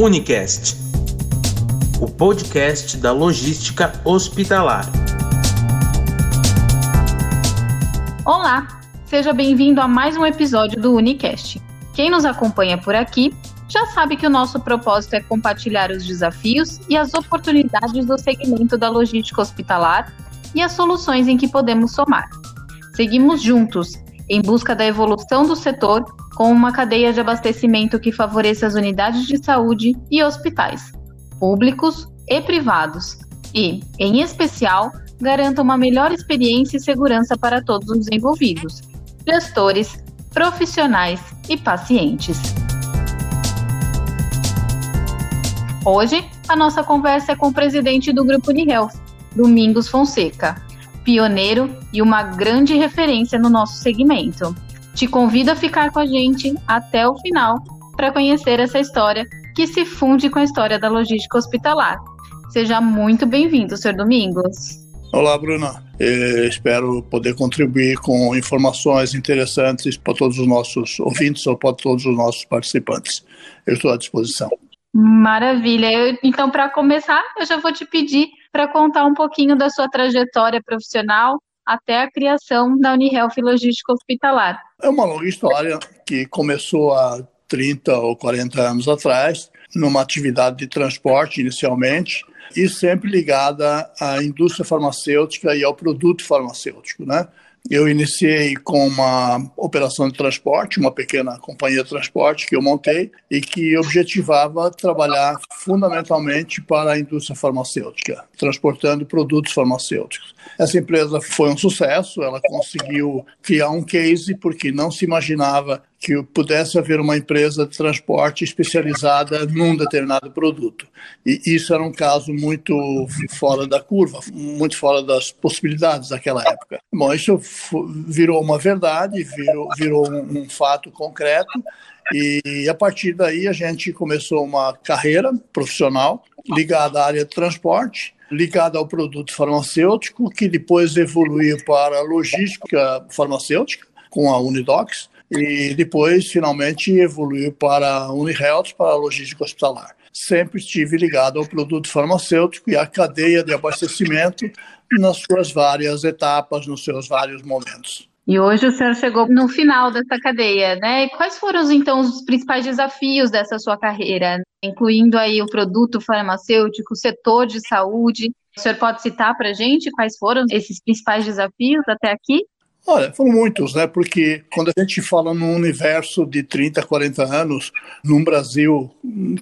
Unicast, o podcast da logística hospitalar. Olá, seja bem-vindo a mais um episódio do Unicast. Quem nos acompanha por aqui já sabe que o nosso propósito é compartilhar os desafios e as oportunidades do segmento da logística hospitalar e as soluções em que podemos somar. Seguimos juntos em busca da evolução do setor com uma cadeia de abastecimento que favoreça as unidades de saúde e hospitais, públicos e privados, e, em especial, garanta uma melhor experiência e segurança para todos os envolvidos, gestores, profissionais e pacientes. Hoje, a nossa conversa é com o presidente do Grupo Unihealth, Domingos Fonseca, pioneiro e uma grande referência no nosso segmento. Te convido a ficar com a gente até o final para conhecer essa história que se funde com a história da logística hospitalar. Seja muito bem-vindo, Sr. Domingos. Olá, Bruna. Eu espero poder contribuir com informações interessantes para todos os nossos ouvintes ou para todos os nossos participantes. Eu estou à disposição. Maravilha. Eu, então, para começar, eu já vou te pedir para contar um pouquinho da sua trajetória profissional até a criação da Unihealth Logística Hospitalar. É uma longa história que começou há 30 ou 40 anos atrás, numa atividade de transporte inicialmente, e sempre ligada à indústria farmacêutica e ao produto farmacêutico, né? Eu iniciei com uma operação de transporte, uma pequena companhia de transporte que eu montei e que objetivava trabalhar fundamentalmente para a indústria farmacêutica, transportando produtos farmacêuticos. Essa empresa foi um sucesso, ela conseguiu criar um case porque não se imaginava que pudesse haver uma empresa de transporte especializada num determinado produto. E isso era um caso muito fora da curva, muito fora das possibilidades daquela época. Bom, isso virou uma verdade, virou, virou um, um fato concreto, e a partir daí a gente começou uma carreira profissional ligada à área de transporte, ligada ao produto farmacêutico, que depois evoluiu para logística farmacêutica, com a Unidocs, e depois finalmente evoluiu para a Unihealth, para a logística hospitalar. Sempre estive ligado ao produto farmacêutico e à cadeia de abastecimento nas suas várias etapas, nos seus vários momentos. E hoje o senhor chegou no final dessa cadeia, né? Quais foram então os principais desafios dessa sua carreira, incluindo aí o produto farmacêutico, o setor de saúde? O senhor pode citar para gente quais foram esses principais desafios até aqui? Olha, foram muitos, né? Porque quando a gente fala num universo de 30, 40 anos, num Brasil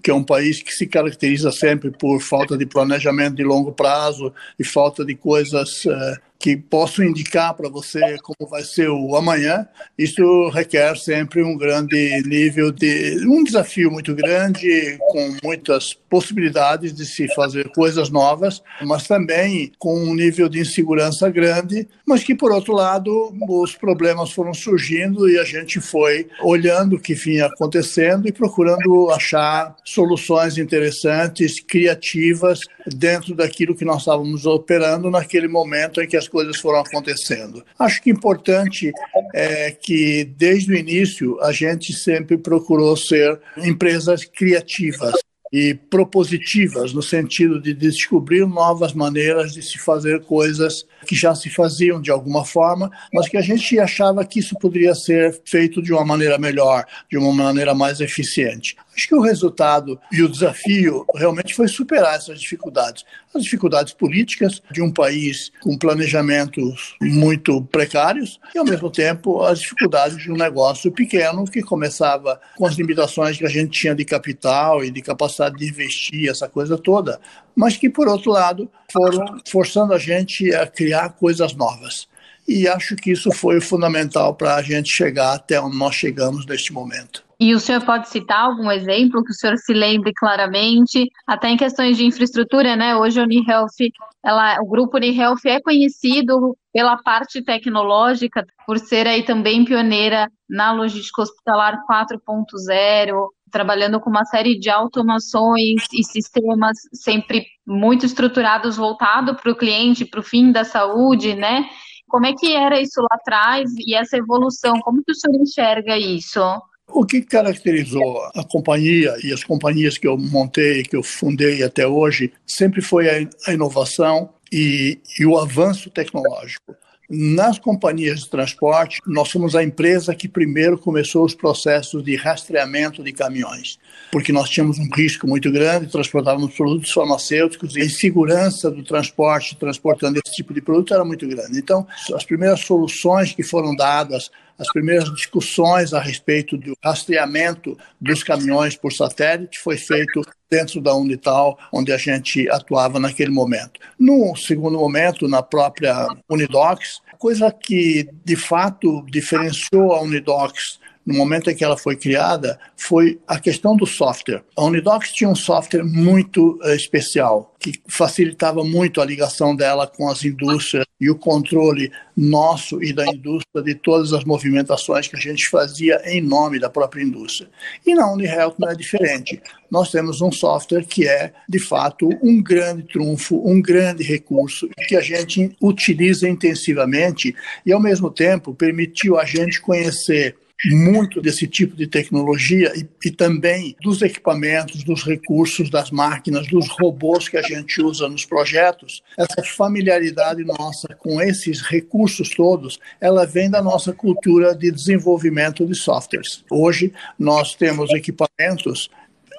que é um país que se caracteriza sempre por falta de planejamento de longo prazo e falta de coisas uh, que posso indicar para você como vai ser o amanhã, isso requer sempre um grande nível de um desafio muito grande, com muitas possibilidades de se fazer coisas novas, mas também com um nível de insegurança grande, mas que por outro lado os problemas foram surgindo e a gente foi olhando o que vinha acontecendo e procurando achar soluções interessantes, criativas dentro daquilo que nós estávamos operando naquele momento em que as coisas foram acontecendo. Acho que importante é que desde o início a gente sempre procurou ser empresas criativas e propositivas no sentido de descobrir novas maneiras de se fazer coisas que já se faziam de alguma forma, mas que a gente achava que isso poderia ser feito de uma maneira melhor, de uma maneira mais eficiente. Acho que o resultado e o desafio realmente foi superar essas dificuldades. As dificuldades políticas de um país com planejamentos muito precários e, ao mesmo tempo, as dificuldades de um negócio pequeno que começava com as limitações que a gente tinha de capital e de capacidade de investir, essa coisa toda, mas que, por outro lado, foram forçando a gente a criar coisas novas. E acho que isso foi fundamental para a gente chegar até onde nós chegamos neste momento. E o senhor pode citar algum exemplo que o senhor se lembre claramente, até em questões de infraestrutura, né? Hoje a Unihealth, ela, o grupo Unihealth é conhecido pela parte tecnológica, por ser aí também pioneira na logística hospitalar 4.0, trabalhando com uma série de automações e sistemas sempre muito estruturados, voltado para o cliente, para o fim da saúde, né? Como é que era isso lá atrás e essa evolução? Como que o senhor enxerga isso? O que caracterizou a companhia e as companhias que eu montei, que eu fundei até hoje, sempre foi a inovação e, e o avanço tecnológico. Nas companhias de transporte, nós somos a empresa que primeiro começou os processos de rastreamento de caminhões, porque nós tínhamos um risco muito grande, transportávamos produtos farmacêuticos e a insegurança do transporte, transportando esse tipo de produto, era muito grande. Então, as primeiras soluções que foram dadas as primeiras discussões a respeito do rastreamento dos caminhões por satélite foi feito dentro da Unital, onde a gente atuava naquele momento. No segundo momento, na própria Unidocs, coisa que de fato diferenciou a Unidocs no momento em que ela foi criada, foi a questão do software. A Unidocs tinha um software muito uh, especial, que facilitava muito a ligação dela com as indústrias e o controle nosso e da indústria de todas as movimentações que a gente fazia em nome da própria indústria. E na UniHealth não é diferente. Nós temos um software que é, de fato, um grande trunfo, um grande recurso que a gente utiliza intensivamente e, ao mesmo tempo, permitiu a gente conhecer muito desse tipo de tecnologia e, e, também dos equipamentos, dos recursos, das máquinas, dos robôs que a gente usa nos projetos. Essa familiaridade nossa com esses recursos todos, ela vem da nossa cultura de desenvolvimento de softwares. Hoje nós temos equipamentos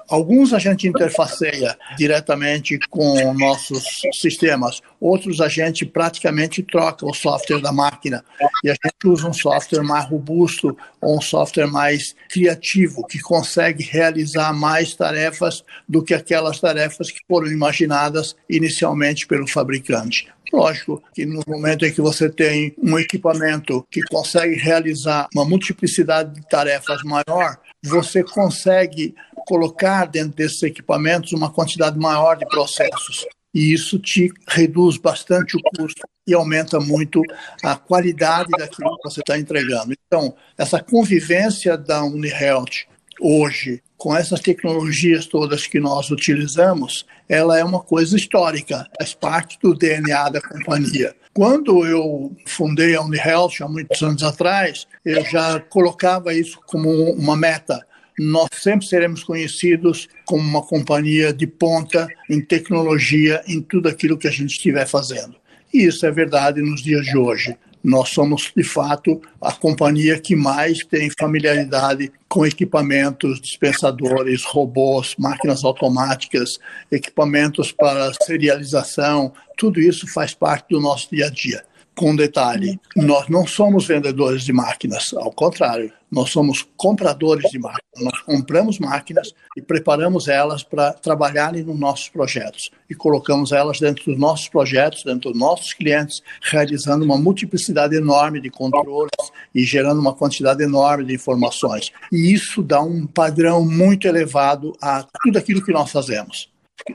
Alguns a gente interfaceia diretamente com nossos sistemas, outros a gente praticamente troca o software da máquina e a gente usa um software mais robusto ou um software mais criativo, que consegue realizar mais tarefas do que aquelas tarefas que foram imaginadas inicialmente pelo fabricante. Lógico que no momento em que você tem um equipamento que consegue realizar uma multiplicidade de tarefas maior, você consegue colocar dentro desses equipamentos uma quantidade maior de processos. E isso te reduz bastante o custo e aumenta muito a qualidade daquilo que você está entregando. Então, essa convivência da UniHealth hoje com essas tecnologias todas que nós utilizamos, ela é uma coisa histórica, faz parte do DNA da companhia. Quando eu fundei a UniHealth há muitos anos atrás, eu já colocava isso como uma meta nós sempre seremos conhecidos como uma companhia de ponta em tecnologia, em tudo aquilo que a gente estiver fazendo. E isso é verdade nos dias de hoje. Nós somos, de fato, a companhia que mais tem familiaridade com equipamentos, dispensadores, robôs, máquinas automáticas, equipamentos para serialização, tudo isso faz parte do nosso dia a dia com detalhe, nós não somos vendedores de máquinas, ao contrário, nós somos compradores de máquinas. Nós compramos máquinas e preparamos elas para trabalharem nos nossos projetos e colocamos elas dentro dos nossos projetos, dentro dos nossos clientes, realizando uma multiplicidade enorme de controles e gerando uma quantidade enorme de informações. E isso dá um padrão muito elevado a tudo aquilo que nós fazemos.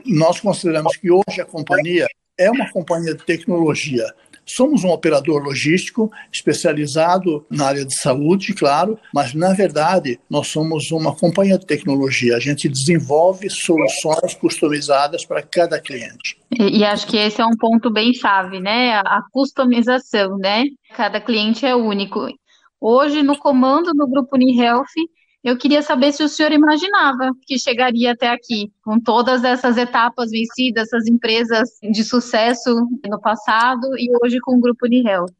Nós consideramos que hoje a companhia é uma companhia de tecnologia Somos um operador logístico especializado na área de saúde, claro, mas na verdade nós somos uma companhia de tecnologia. A gente desenvolve soluções customizadas para cada cliente. E, e acho que esse é um ponto bem chave, né? A, a customização, né? Cada cliente é único. Hoje, no comando do Grupo UniHealth, eu queria saber se o senhor imaginava que chegaria até aqui, com todas essas etapas vencidas, essas empresas de sucesso no passado e hoje com o Grupo Unihealth.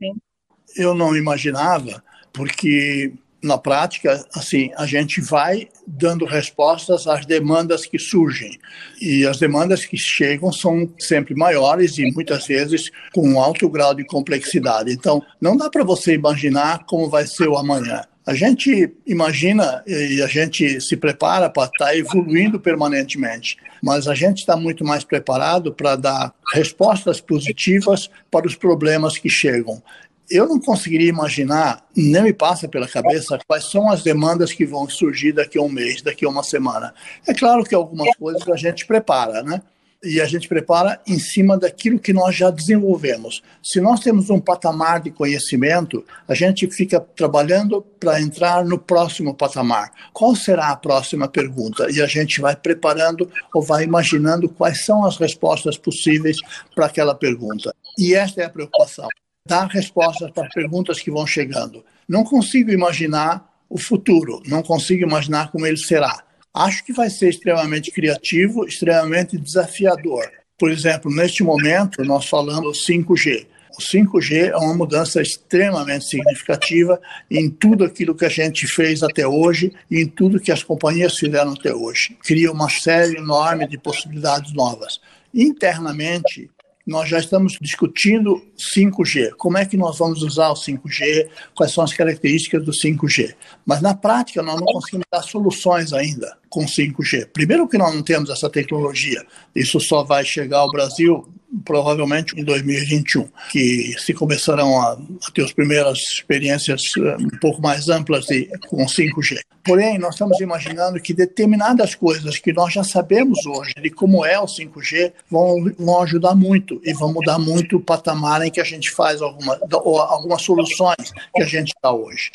Eu não imaginava, porque na prática, assim, a gente vai dando respostas às demandas que surgem. E as demandas que chegam são sempre maiores e muitas vezes com um alto grau de complexidade. Então, não dá para você imaginar como vai ser o amanhã. A gente imagina e a gente se prepara para estar tá evoluindo permanentemente, mas a gente está muito mais preparado para dar respostas positivas para os problemas que chegam. Eu não conseguiria imaginar, nem me passa pela cabeça, quais são as demandas que vão surgir daqui a um mês, daqui a uma semana. É claro que algumas coisas a gente prepara, né? E a gente prepara em cima daquilo que nós já desenvolvemos. Se nós temos um patamar de conhecimento, a gente fica trabalhando para entrar no próximo patamar. Qual será a próxima pergunta? E a gente vai preparando ou vai imaginando quais são as respostas possíveis para aquela pergunta. E esta é a preocupação: dar respostas para perguntas que vão chegando. Não consigo imaginar o futuro, não consigo imaginar como ele será. Acho que vai ser extremamente criativo, extremamente desafiador. Por exemplo, neste momento, nós falamos 5G. O 5G é uma mudança extremamente significativa em tudo aquilo que a gente fez até hoje e em tudo que as companhias fizeram até hoje. Cria uma série enorme de possibilidades novas. Internamente, nós já estamos discutindo 5G. Como é que nós vamos usar o 5G? Quais são as características do 5G? Mas na prática nós não conseguimos dar soluções ainda com 5G. Primeiro que nós não temos essa tecnologia. Isso só vai chegar ao Brasil provavelmente em 2021, que se começarão a, a ter as primeiras experiências eh, um pouco mais amplas de, com 5G. Porém, nós estamos imaginando que determinadas coisas que nós já sabemos hoje de como é o 5G vão, vão ajudar muito e vão mudar muito o patamar em que a gente faz alguma, algumas soluções que a gente está hoje.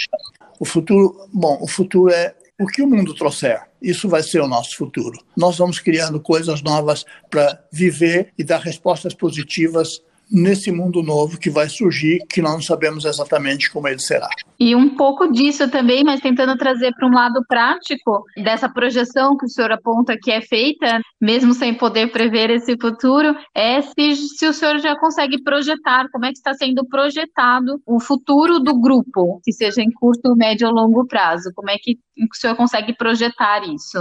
O futuro, bom, o futuro é o que o mundo trouxer, isso vai ser o nosso futuro. Nós vamos criando coisas novas para viver e dar respostas positivas nesse mundo novo que vai surgir, que nós não sabemos exatamente como ele será. E um pouco disso também, mas tentando trazer para um lado prático dessa projeção que o senhor aponta que é feita, mesmo sem poder prever esse futuro, é se, se o senhor já consegue projetar, como é que está sendo projetado o futuro do grupo, que seja em curto, médio ou longo prazo, como é que o senhor consegue projetar isso?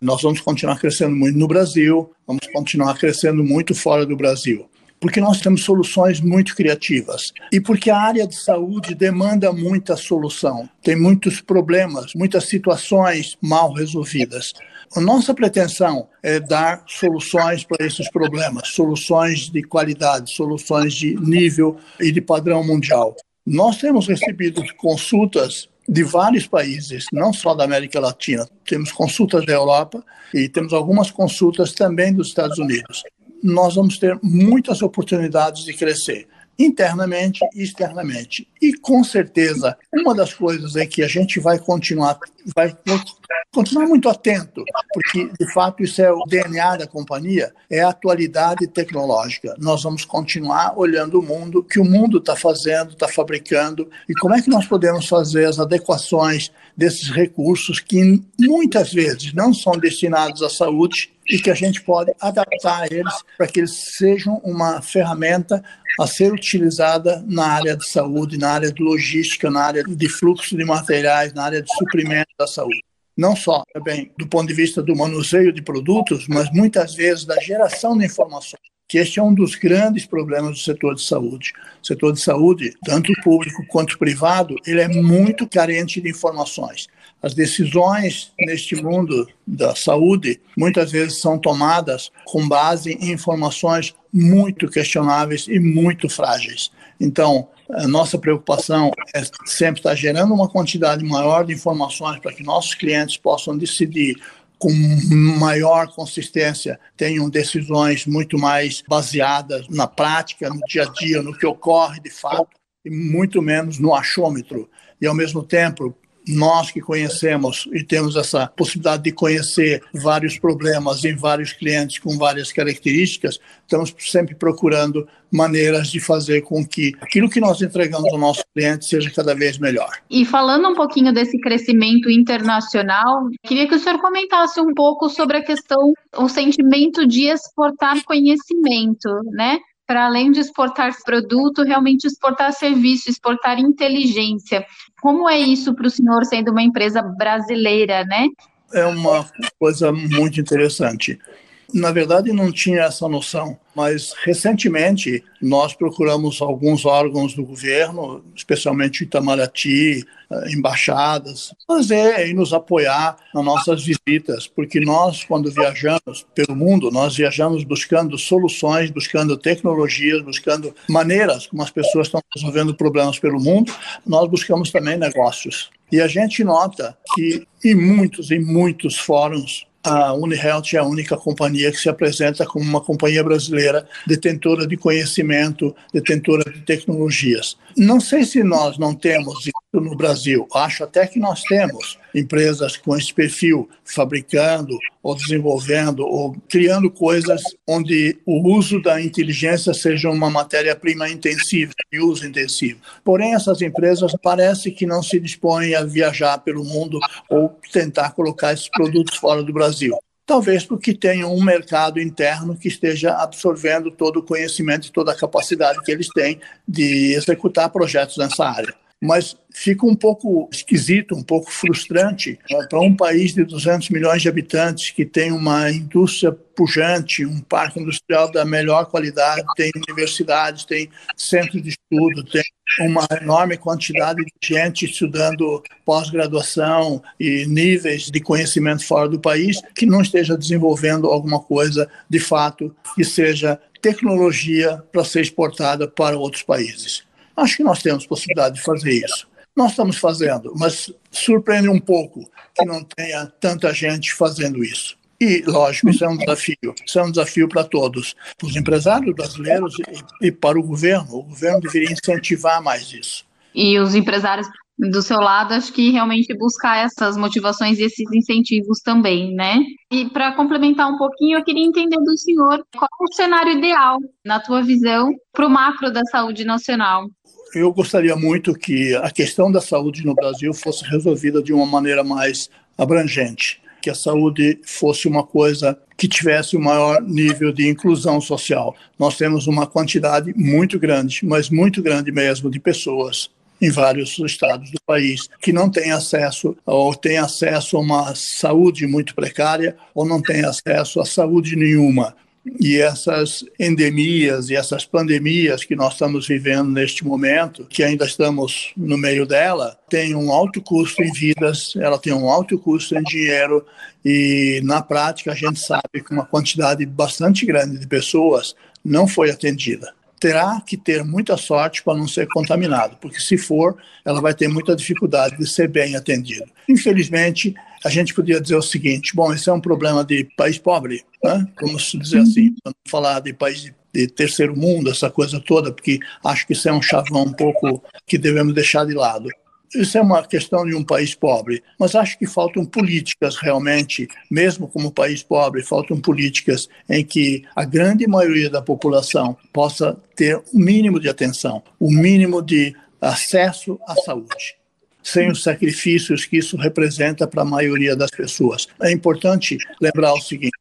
Nós vamos continuar crescendo muito no Brasil, vamos continuar crescendo muito fora do Brasil porque nós temos soluções muito criativas e porque a área de saúde demanda muita solução. Tem muitos problemas, muitas situações mal resolvidas. A nossa pretensão é dar soluções para esses problemas, soluções de qualidade, soluções de nível e de padrão mundial. Nós temos recebido consultas de vários países, não só da América Latina. Temos consultas da Europa e temos algumas consultas também dos Estados Unidos nós vamos ter muitas oportunidades de crescer internamente e externamente. E com certeza, uma das coisas é que a gente vai continuar, vai continuar muito atento, porque de fato isso é o DNA da companhia, é a atualidade tecnológica. Nós vamos continuar olhando o mundo, que o mundo está fazendo, está fabricando, e como é que nós podemos fazer as adequações desses recursos que muitas vezes não são destinados à saúde e que a gente pode adaptar eles para que eles sejam uma ferramenta a ser utilizada na área de saúde, na área de logística, na área de fluxo de materiais, na área de suprimento da saúde. Não só também do ponto de vista do manuseio de produtos, mas muitas vezes da geração de informações que este é um dos grandes problemas do setor de saúde. O setor de saúde, tanto público quanto privado, ele é muito carente de informações. As decisões neste mundo da saúde muitas vezes são tomadas com base em informações muito questionáveis e muito frágeis. Então, a nossa preocupação é sempre estar gerando uma quantidade maior de informações para que nossos clientes possam decidir com maior consistência, tenham decisões muito mais baseadas na prática, no dia a dia, no que ocorre de fato, e muito menos no achômetro. E, ao mesmo tempo, nós que conhecemos e temos essa possibilidade de conhecer vários problemas em vários clientes com várias características, estamos sempre procurando maneiras de fazer com que aquilo que nós entregamos ao nosso cliente seja cada vez melhor. E falando um pouquinho desse crescimento internacional, queria que o senhor comentasse um pouco sobre a questão, o sentimento de exportar conhecimento, né? Para além de exportar produto, realmente exportar serviço, exportar inteligência. Como é isso para o senhor sendo uma empresa brasileira, né? É uma coisa muito interessante. Na verdade, não tinha essa noção, mas recentemente nós procuramos alguns órgãos do governo, especialmente Itamaraty, eh, embaixadas, fazer e nos apoiar nas nossas visitas, porque nós, quando viajamos pelo mundo, nós viajamos buscando soluções, buscando tecnologias, buscando maneiras como as pessoas estão resolvendo problemas pelo mundo, nós buscamos também negócios. E a gente nota que em muitos, em muitos fóruns, a UniHealth é a única companhia que se apresenta como uma companhia brasileira detentora de conhecimento, detentora de tecnologias. Não sei se nós não temos, no Brasil. Acho até que nós temos empresas com esse perfil fabricando ou desenvolvendo ou criando coisas onde o uso da inteligência seja uma matéria-prima intensiva e uso intensivo. Porém, essas empresas parece que não se dispõem a viajar pelo mundo ou tentar colocar esses produtos fora do Brasil. Talvez porque tenham um mercado interno que esteja absorvendo todo o conhecimento e toda a capacidade que eles têm de executar projetos nessa área mas fica um pouco esquisito, um pouco frustrante né, para um país de 200 milhões de habitantes que tem uma indústria pujante, um parque industrial da melhor qualidade, tem universidades, tem centros de estudo, tem uma enorme quantidade de gente estudando pós-graduação e níveis de conhecimento fora do país, que não esteja desenvolvendo alguma coisa de fato que seja tecnologia para ser exportada para outros países. Acho que nós temos possibilidade de fazer isso. Nós estamos fazendo, mas surpreende um pouco que não tenha tanta gente fazendo isso. E, lógico, isso é um desafio. Isso é um desafio para todos, para os empresários brasileiros e, e para o governo. O governo deveria incentivar mais isso. E os empresários do seu lado, acho que realmente buscar essas motivações e esses incentivos também, né? E para complementar um pouquinho, eu queria entender do senhor qual é o cenário ideal, na tua visão, para o macro da saúde nacional eu gostaria muito que a questão da saúde no Brasil fosse resolvida de uma maneira mais abrangente, que a saúde fosse uma coisa que tivesse o um maior nível de inclusão social. Nós temos uma quantidade muito grande, mas muito grande mesmo, de pessoas em vários estados do país que não têm acesso ou têm acesso a uma saúde muito precária ou não têm acesso a saúde nenhuma. E essas endemias e essas pandemias que nós estamos vivendo neste momento, que ainda estamos no meio dela, tem um alto custo em vidas, ela tem um alto custo em dinheiro e na prática a gente sabe que uma quantidade bastante grande de pessoas não foi atendida terá que ter muita sorte para não ser contaminado, porque se for, ela vai ter muita dificuldade de ser bem atendido. Infelizmente, a gente podia dizer o seguinte: bom, esse é um problema de país pobre, né? Vamos dizer assim, não falar de país de, de terceiro mundo, essa coisa toda, porque acho que isso é um chavão um pouco que devemos deixar de lado. Isso é uma questão de um país pobre, mas acho que faltam políticas realmente, mesmo como país pobre, faltam políticas em que a grande maioria da população possa ter o mínimo de atenção, o mínimo de acesso à saúde sem os sacrifícios que isso representa para a maioria das pessoas. É importante lembrar o seguinte: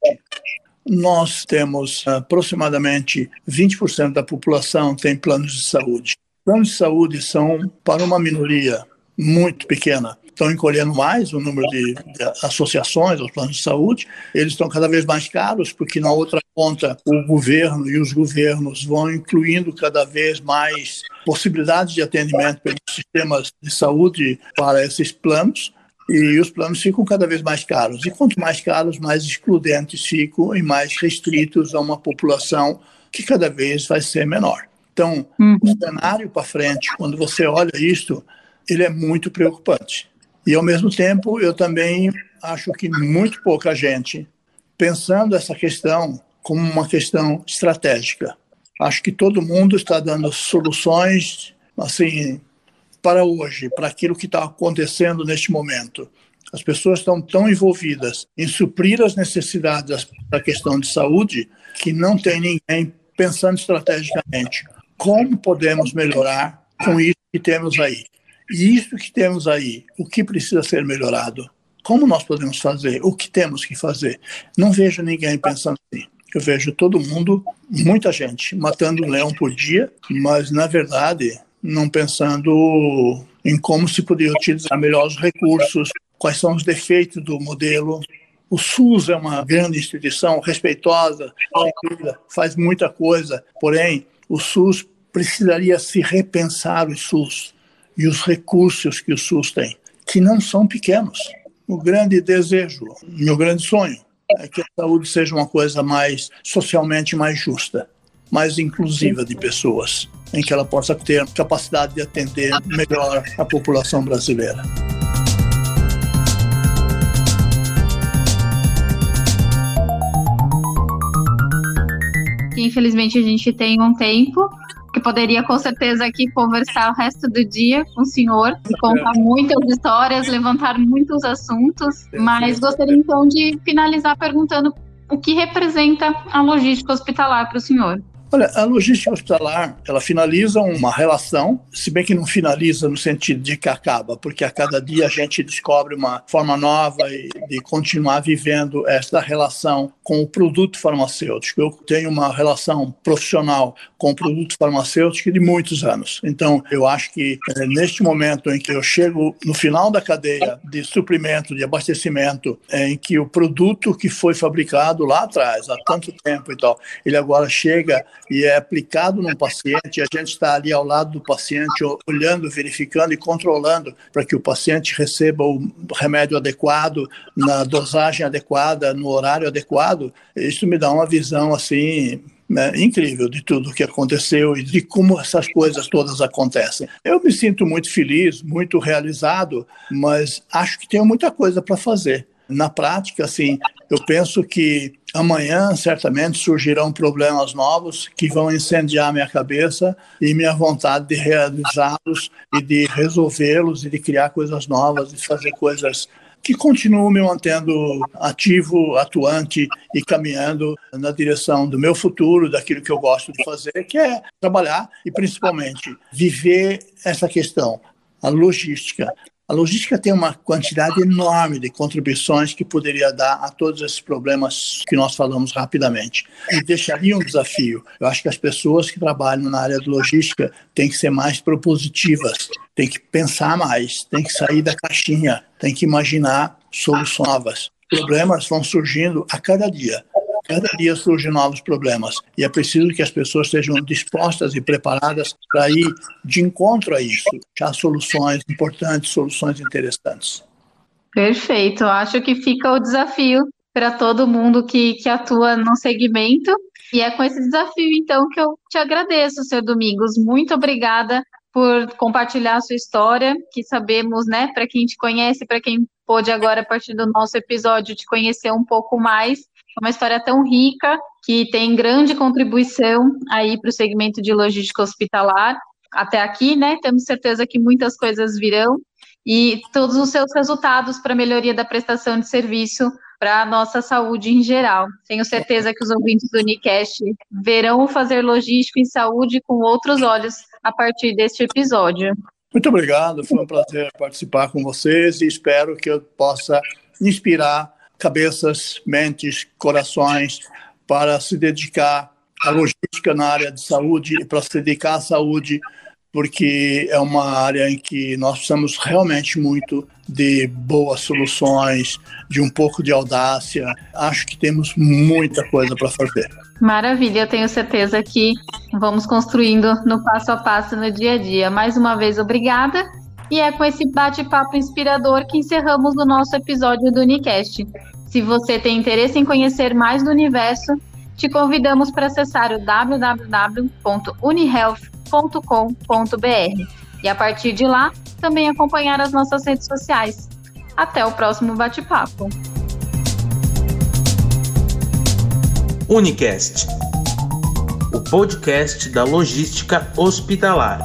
nós temos aproximadamente 20% da população tem planos de saúde. Planos de saúde são para uma minoria muito pequena. Estão encolhendo mais o número de, de associações aos planos de saúde, eles estão cada vez mais caros, porque na outra ponta o governo e os governos vão incluindo cada vez mais possibilidades de atendimento pelos sistemas de saúde para esses planos, e os planos ficam cada vez mais caros. E quanto mais caros, mais excludentes ficam e mais restritos a uma população que cada vez vai ser menor. Então, uhum. o cenário para frente, quando você olha isto, ele é muito preocupante. E, ao mesmo tempo, eu também acho que muito pouca gente pensando essa questão como uma questão estratégica. Acho que todo mundo está dando soluções assim para hoje, para aquilo que está acontecendo neste momento. As pessoas estão tão envolvidas em suprir as necessidades da questão de saúde que não tem ninguém pensando estrategicamente como podemos melhorar com isso que temos aí. E isso que temos aí, o que precisa ser melhorado? Como nós podemos fazer? O que temos que fazer? Não vejo ninguém pensando assim. Eu vejo todo mundo, muita gente, matando um leão por dia, mas na verdade não pensando em como se poderia utilizar melhor os recursos, quais são os defeitos do modelo. O SUS é uma grande instituição, respeitosa, faz muita coisa, porém o SUS precisaria se repensar o SUS e os recursos que o SUS tem, que não são pequenos. O grande desejo, meu grande sonho, é que a saúde seja uma coisa mais socialmente mais justa, mais inclusiva de pessoas, em que ela possa ter capacidade de atender melhor a população brasileira. Infelizmente a gente tem um tempo que poderia com certeza aqui conversar o resto do dia com o senhor, contar muitas histórias, levantar muitos assuntos, mas gostaria então de finalizar perguntando o que representa a logística hospitalar para o senhor. Olha, a logística hospitalar, ela finaliza uma relação, se bem que não finaliza no sentido de que acaba, porque a cada dia a gente descobre uma forma nova de continuar vivendo essa relação com o produto farmacêutico. Eu tenho uma relação profissional com o produto farmacêutico de muitos anos. Então, eu acho que é, neste momento em que eu chego no final da cadeia de suprimento, de abastecimento, é, em que o produto que foi fabricado lá atrás, há tanto tempo e tal, ele agora chega e é aplicado num paciente, a gente está ali ao lado do paciente, olhando, verificando e controlando para que o paciente receba o remédio adequado, na dosagem adequada, no horário adequado, isso me dá uma visão assim né, incrível de tudo o que aconteceu e de como essas coisas todas acontecem. Eu me sinto muito feliz, muito realizado, mas acho que tenho muita coisa para fazer. Na prática, assim, eu penso que amanhã certamente surgirão problemas novos que vão incendiar minha cabeça e minha vontade de realizá-los e de resolvê-los e de criar coisas novas e fazer coisas que continuam me mantendo ativo, atuante e caminhando na direção do meu futuro, daquilo que eu gosto de fazer, que é trabalhar e principalmente viver essa questão, a logística, a logística tem uma quantidade enorme de contribuições que poderia dar a todos esses problemas que nós falamos rapidamente. E deixaria um desafio. Eu acho que as pessoas que trabalham na área de logística têm que ser mais propositivas, têm que pensar mais, têm que sair da caixinha, têm que imaginar soluções novas. Problemas vão surgindo a cada dia. Cada dia surgem novos problemas e é preciso que as pessoas estejam dispostas e preparadas para ir de encontro a isso, achar soluções importantes, soluções interessantes. Perfeito, acho que fica o desafio para todo mundo que, que atua no segmento. E é com esse desafio, então, que eu te agradeço, seu Domingos. Muito obrigada por compartilhar a sua história, que sabemos, né, para quem te conhece, para quem pôde agora, a partir do nosso episódio, te conhecer um pouco mais, uma história tão rica que tem grande contribuição aí para o segmento de logística hospitalar. Até aqui, né? Temos certeza que muitas coisas virão e todos os seus resultados para a melhoria da prestação de serviço para a nossa saúde em geral. Tenho certeza que os ouvintes do Unicast verão fazer logística e saúde com outros olhos a partir deste episódio. Muito obrigado, foi um prazer participar com vocês e espero que eu possa inspirar cabeças, mentes, corações para se dedicar à logística na área de saúde e para se dedicar à saúde, porque é uma área em que nós precisamos realmente muito de boas soluções, de um pouco de audácia. Acho que temos muita coisa para fazer. Maravilha, eu tenho certeza que vamos construindo no passo a passo no dia a dia. Mais uma vez, obrigada. E é com esse bate-papo inspirador que encerramos o nosso episódio do Unicast. Se você tem interesse em conhecer mais do universo, te convidamos para acessar o www.unihealth.com.br e a partir de lá também acompanhar as nossas redes sociais. Até o próximo bate-papo. Unicast, o podcast da logística hospitalar.